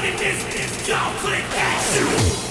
We running this, click that.